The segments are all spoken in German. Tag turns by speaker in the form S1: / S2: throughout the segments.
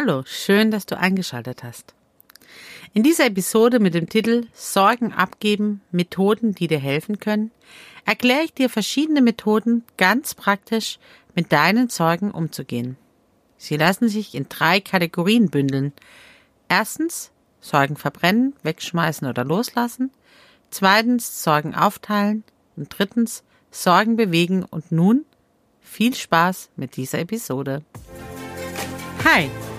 S1: Hallo, schön, dass du eingeschaltet hast. In dieser Episode mit dem Titel Sorgen abgeben, Methoden, die dir helfen können, erkläre ich dir verschiedene Methoden ganz praktisch mit deinen Sorgen umzugehen. Sie lassen sich in drei Kategorien bündeln. Erstens Sorgen verbrennen, wegschmeißen oder loslassen. Zweitens Sorgen aufteilen. Und drittens Sorgen bewegen. Und nun viel Spaß mit dieser Episode. Hi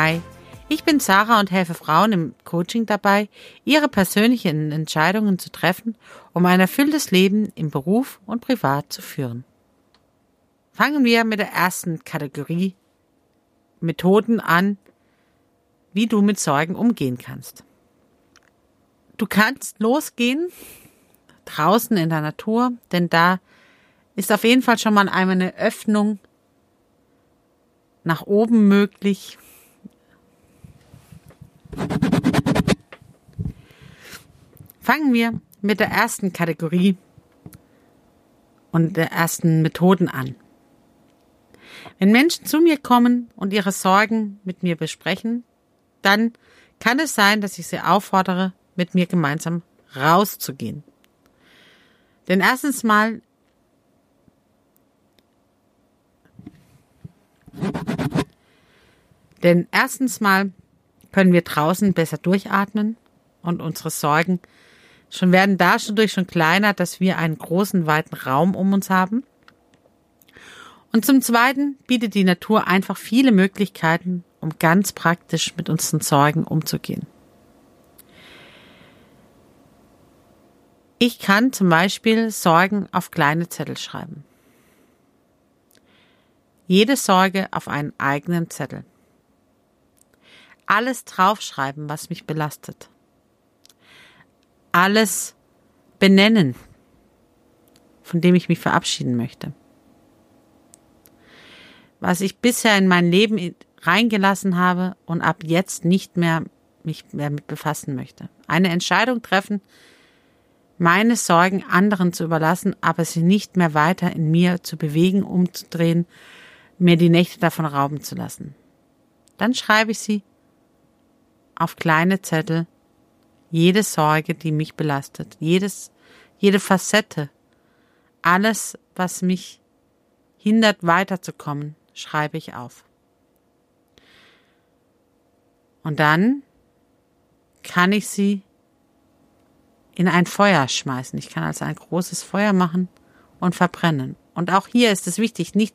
S1: Hi, ich bin Sarah und helfe Frauen im Coaching dabei, ihre persönlichen Entscheidungen zu treffen, um ein erfülltes Leben im Beruf und privat zu führen. Fangen wir mit der ersten Kategorie Methoden an, wie du mit Sorgen umgehen kannst. Du kannst losgehen draußen in der Natur, denn da ist auf jeden Fall schon mal eine Öffnung nach oben möglich. Fangen wir mit der ersten Kategorie und der ersten Methoden an. Wenn Menschen zu mir kommen und ihre Sorgen mit mir besprechen, dann kann es sein, dass ich sie auffordere, mit mir gemeinsam rauszugehen. Denn erstens mal denn erstens mal können wir draußen besser durchatmen und unsere Sorgen schon werden dadurch schon kleiner, dass wir einen großen, weiten Raum um uns haben. Und zum Zweiten bietet die Natur einfach viele Möglichkeiten, um ganz praktisch mit unseren Sorgen umzugehen. Ich kann zum Beispiel Sorgen auf kleine Zettel schreiben. Jede Sorge auf einen eigenen Zettel. Alles draufschreiben, was mich belastet. Alles benennen, von dem ich mich verabschieden möchte was ich bisher in mein Leben reingelassen habe und ab jetzt nicht mehr mich mehr mit befassen möchte. Eine Entscheidung treffen, meine Sorgen anderen zu überlassen, aber sie nicht mehr weiter in mir zu bewegen, umzudrehen, mir die Nächte davon rauben zu lassen. Dann schreibe ich sie auf kleine Zettel, jede Sorge, die mich belastet, jedes, jede Facette, alles, was mich hindert, weiterzukommen, schreibe ich auf. Und dann kann ich sie in ein Feuer schmeißen. Ich kann also ein großes Feuer machen und verbrennen. Und auch hier ist es wichtig, nicht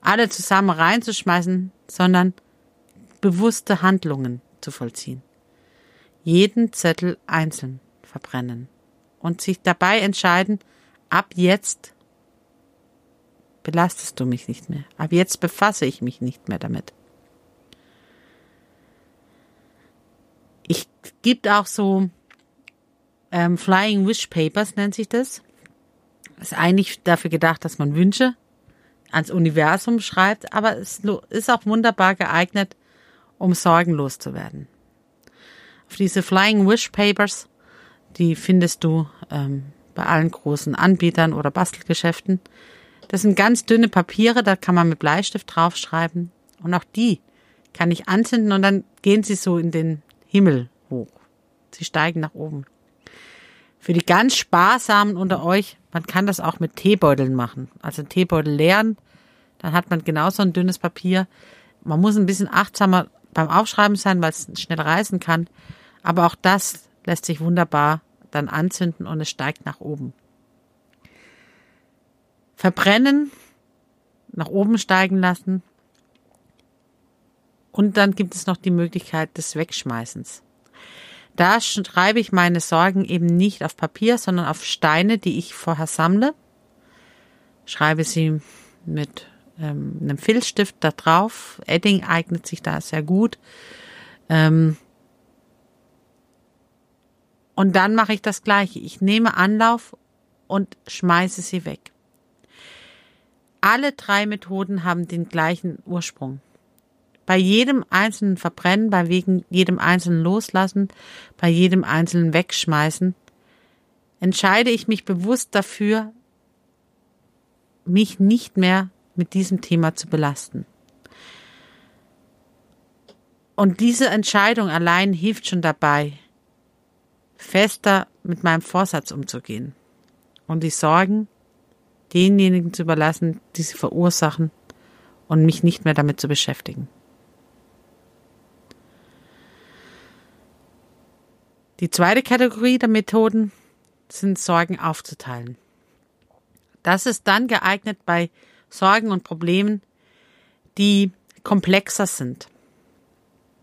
S1: alle zusammen reinzuschmeißen, sondern bewusste Handlungen zu vollziehen. Jeden Zettel einzeln verbrennen und sich dabei entscheiden, ab jetzt belastest du mich nicht mehr. Ab jetzt befasse ich mich nicht mehr damit. Ich gibt auch so ähm, Flying Wish Papers nennt sich das. Ist eigentlich dafür gedacht, dass man Wünsche ans Universum schreibt, aber es ist auch wunderbar geeignet, um sorgenlos zu werden. Auf diese Flying Wish Papers, die findest du ähm, bei allen großen Anbietern oder Bastelgeschäften. Das sind ganz dünne Papiere, da kann man mit Bleistift draufschreiben. Und auch die kann ich anzünden und dann gehen sie so in den Himmel hoch. Sie steigen nach oben. Für die ganz Sparsamen unter euch, man kann das auch mit Teebeuteln machen. Also Teebeutel leeren, dann hat man genauso ein dünnes Papier. Man muss ein bisschen achtsamer beim Aufschreiben sein, weil es schnell reißen kann. Aber auch das lässt sich wunderbar dann anzünden und es steigt nach oben verbrennen, nach oben steigen lassen. Und dann gibt es noch die Möglichkeit des Wegschmeißens. Da schreibe ich meine Sorgen eben nicht auf Papier, sondern auf Steine, die ich vorher sammle. Schreibe sie mit ähm, einem Filzstift da drauf. Edding eignet sich da sehr gut. Ähm, und dann mache ich das gleiche. Ich nehme Anlauf und schmeiße sie weg. Alle drei Methoden haben den gleichen Ursprung. Bei jedem einzelnen Verbrennen, bei jedem einzelnen Loslassen, bei jedem einzelnen Wegschmeißen entscheide ich mich bewusst dafür, mich nicht mehr mit diesem Thema zu belasten. Und diese Entscheidung allein hilft schon dabei, fester mit meinem Vorsatz umzugehen und die Sorgen denjenigen zu überlassen, die sie verursachen und mich nicht mehr damit zu beschäftigen. Die zweite Kategorie der Methoden sind Sorgen aufzuteilen. Das ist dann geeignet bei Sorgen und Problemen, die komplexer sind,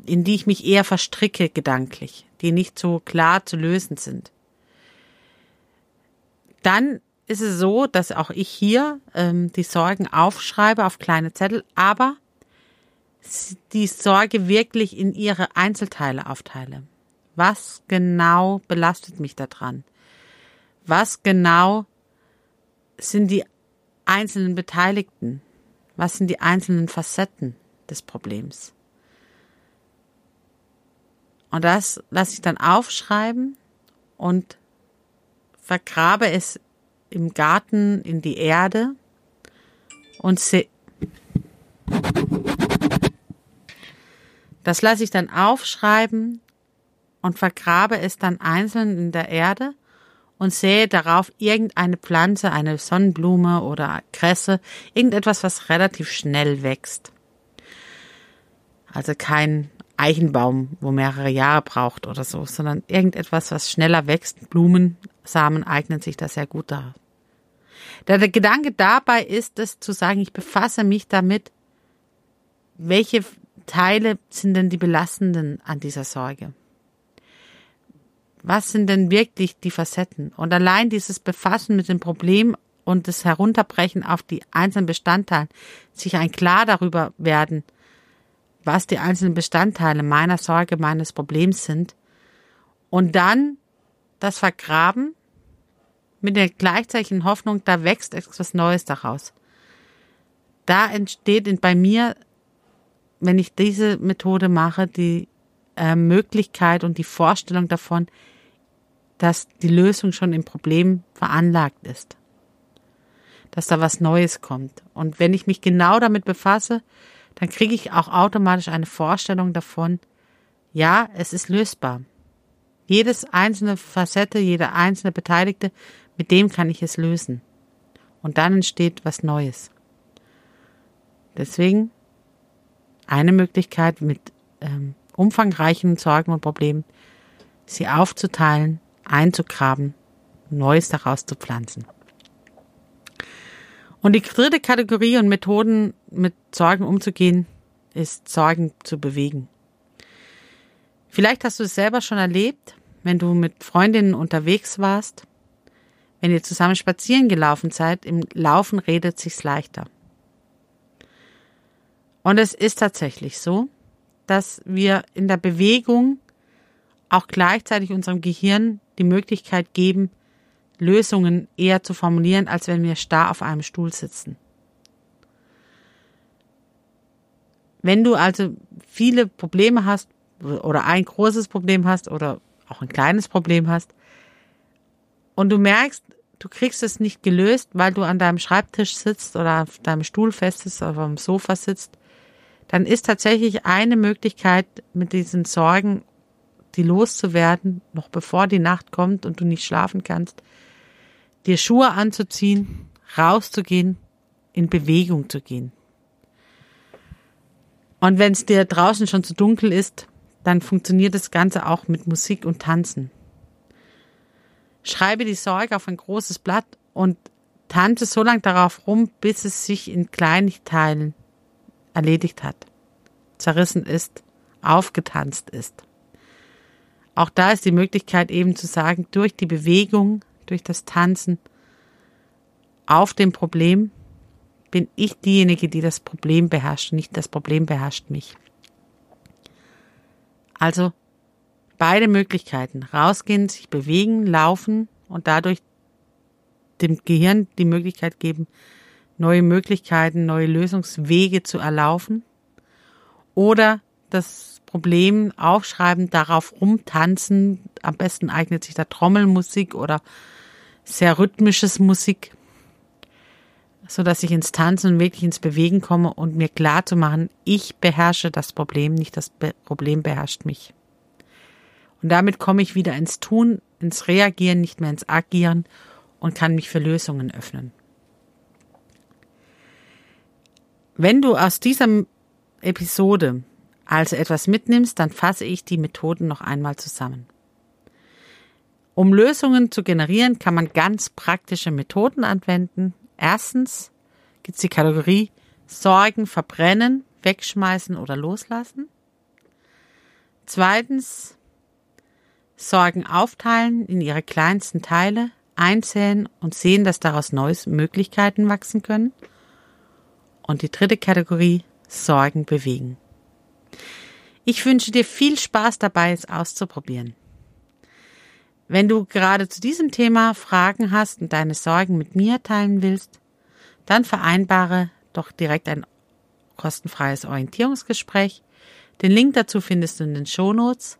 S1: in die ich mich eher verstricke gedanklich, die nicht so klar zu lösen sind. Dann ist es so, dass auch ich hier ähm, die Sorgen aufschreibe auf kleine Zettel, aber die Sorge wirklich in ihre Einzelteile aufteile. Was genau belastet mich daran? Was genau sind die einzelnen Beteiligten? Was sind die einzelnen Facetten des Problems? Und das lasse ich dann aufschreiben und vergrabe es im Garten in die Erde und sehe. Das lasse ich dann aufschreiben und vergrabe es dann einzeln in der Erde und sähe darauf irgendeine Pflanze, eine Sonnenblume oder Kresse, irgendetwas, was relativ schnell wächst. Also kein Eichenbaum, wo mehrere Jahre braucht oder so, sondern irgendetwas, was schneller wächst. Blumensamen eignen sich da sehr gut da. Der, Gedanke dabei ist es zu sagen, ich befasse mich damit, welche Teile sind denn die belastenden an dieser Sorge? Was sind denn wirklich die Facetten? Und allein dieses Befassen mit dem Problem und das Herunterbrechen auf die einzelnen Bestandteile, sich ein klar darüber werden, was die einzelnen Bestandteile meiner Sorge, meines Problems sind, und dann das Vergraben mit der gleichzeitigen Hoffnung, da wächst etwas Neues daraus. Da entsteht bei mir, wenn ich diese Methode mache, die äh, Möglichkeit und die Vorstellung davon, dass die Lösung schon im Problem veranlagt ist. Dass da was Neues kommt. Und wenn ich mich genau damit befasse, dann kriege ich auch automatisch eine Vorstellung davon, ja, es ist lösbar. Jedes einzelne Facette, jeder einzelne Beteiligte, mit dem kann ich es lösen. Und dann entsteht was Neues. Deswegen eine Möglichkeit mit ähm, umfangreichen Sorgen und Problemen, sie aufzuteilen einzugraben, Neues daraus zu pflanzen. Und die dritte Kategorie und Methoden, mit Sorgen umzugehen, ist Sorgen zu bewegen. Vielleicht hast du es selber schon erlebt, wenn du mit Freundinnen unterwegs warst, wenn ihr zusammen spazieren gelaufen seid, im Laufen redet sich's leichter. Und es ist tatsächlich so, dass wir in der Bewegung auch gleichzeitig unserem Gehirn die Möglichkeit geben, Lösungen eher zu formulieren, als wenn wir starr auf einem Stuhl sitzen. Wenn du also viele Probleme hast oder ein großes Problem hast oder auch ein kleines Problem hast und du merkst, du kriegst es nicht gelöst, weil du an deinem Schreibtisch sitzt oder auf deinem Stuhl fest sitzt oder dem Sofa sitzt, dann ist tatsächlich eine Möglichkeit, mit diesen Sorgen die loszuwerden, noch bevor die Nacht kommt und du nicht schlafen kannst, dir Schuhe anzuziehen, rauszugehen, in Bewegung zu gehen. Und wenn es dir draußen schon zu dunkel ist, dann funktioniert das Ganze auch mit Musik und Tanzen. Schreibe die Sorge auf ein großes Blatt und tanze so lange darauf rum, bis es sich in kleinen Teilen erledigt hat, zerrissen ist, aufgetanzt ist. Auch da ist die Möglichkeit eben zu sagen, durch die Bewegung, durch das Tanzen auf dem Problem bin ich diejenige, die das Problem beherrscht, nicht das Problem beherrscht mich. Also beide Möglichkeiten, rausgehen, sich bewegen, laufen und dadurch dem Gehirn die Möglichkeit geben, neue Möglichkeiten, neue Lösungswege zu erlaufen oder das Problem aufschreiben, darauf rumtanzen. Am besten eignet sich da Trommelmusik oder sehr rhythmisches Musik, so dass ich ins Tanzen und wirklich ins Bewegen komme und mir klar zu machen, ich beherrsche das Problem, nicht das Problem beherrscht mich. Und damit komme ich wieder ins Tun, ins Reagieren, nicht mehr ins Agieren und kann mich für Lösungen öffnen. Wenn du aus dieser Episode also etwas mitnimmst, dann fasse ich die Methoden noch einmal zusammen. Um Lösungen zu generieren, kann man ganz praktische Methoden anwenden. Erstens gibt es die Kategorie Sorgen, verbrennen, wegschmeißen oder loslassen. Zweitens Sorgen aufteilen in ihre kleinsten Teile, einzählen und sehen, dass daraus neue Möglichkeiten wachsen können. Und die dritte Kategorie Sorgen bewegen. Ich wünsche dir viel Spaß dabei, es auszuprobieren. Wenn du gerade zu diesem Thema Fragen hast und deine Sorgen mit mir teilen willst, dann vereinbare doch direkt ein kostenfreies Orientierungsgespräch. Den Link dazu findest du in den Shownotes.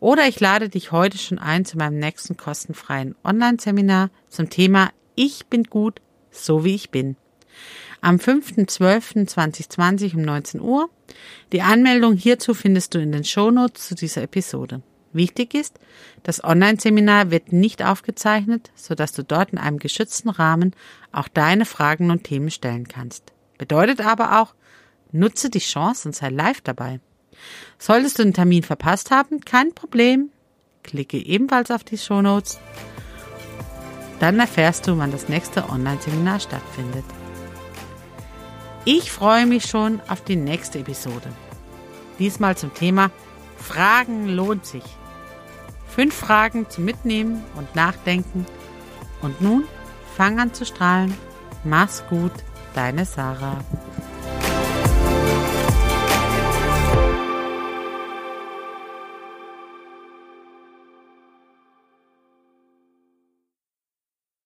S1: Oder ich lade dich heute schon ein zu meinem nächsten kostenfreien Online-Seminar zum Thema Ich bin gut, so wie ich bin. Am 5.12.2020 um 19 Uhr. Die Anmeldung hierzu findest du in den Shownotes zu dieser Episode. Wichtig ist, das Online-Seminar wird nicht aufgezeichnet, sodass du dort in einem geschützten Rahmen auch deine Fragen und Themen stellen kannst. Bedeutet aber auch, nutze die Chance und sei live dabei. Solltest du den Termin verpasst haben, kein Problem. Klicke ebenfalls auf die Shownotes. Dann erfährst du, wann das nächste Online-Seminar stattfindet. Ich freue mich schon auf die nächste Episode. Diesmal zum Thema Fragen lohnt sich. Fünf Fragen zum Mitnehmen und Nachdenken. Und nun fang an zu strahlen. Mach's gut, deine Sarah.